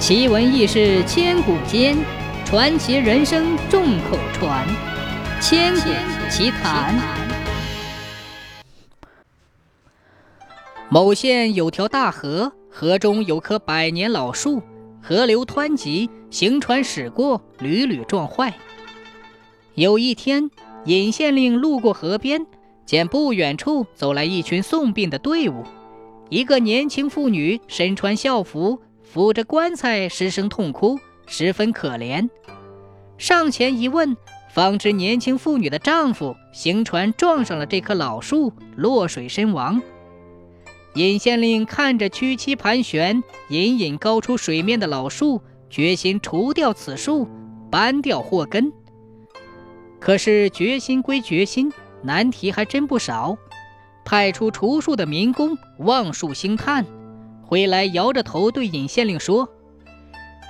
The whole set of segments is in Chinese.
奇闻异事千古间，传奇人生众口传。千古奇谈。某县有条大河，河中有棵百年老树，河流湍急，行船驶过屡屡撞坏。有一天，尹县令路过河边，见不远处走来一群送殡的队伍，一个年轻妇女身穿校服。扶着棺材失声痛哭，十分可怜。上前一问，方知年轻妇女的丈夫行船撞上了这棵老树，落水身亡。尹县令看着屈膝盘旋、隐隐高出水面的老树，决心除掉此树，搬掉祸根。可是决心归决心，难题还真不少。派出除树的民工望树兴叹。回来，摇着头对尹县令说：“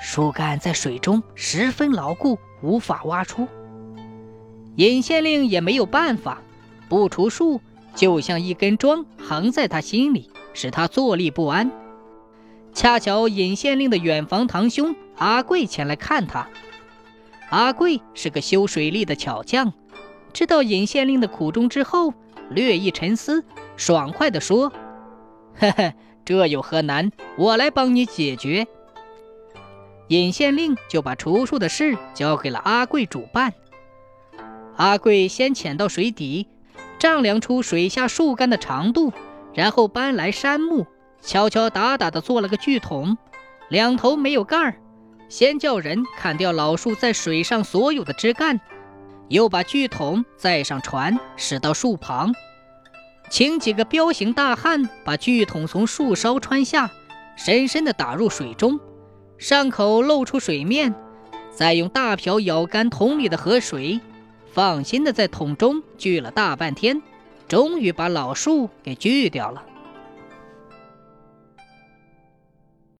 树干在水中十分牢固，无法挖出。”尹县令也没有办法，不除树，就像一根桩横在他心里，使他坐立不安。恰巧尹县令的远房堂兄阿贵前来看他。阿贵是个修水利的巧匠，知道尹县令的苦衷之后，略一沉思，爽快地说：“呵呵。”这有何难？我来帮你解决。尹县令就把除树的事交给了阿贵主办。阿贵先潜到水底，丈量出水下树干的长度，然后搬来杉木，敲敲打打的做了个锯桶，两头没有盖儿。先叫人砍掉老树在水上所有的枝干，又把锯桶载上船，驶到树旁。请几个彪形大汉把巨桶从树梢穿下，深深地打入水中，上口露出水面，再用大瓢舀干桶里的河水，放心地在桶中锯了大半天，终于把老树给锯掉了。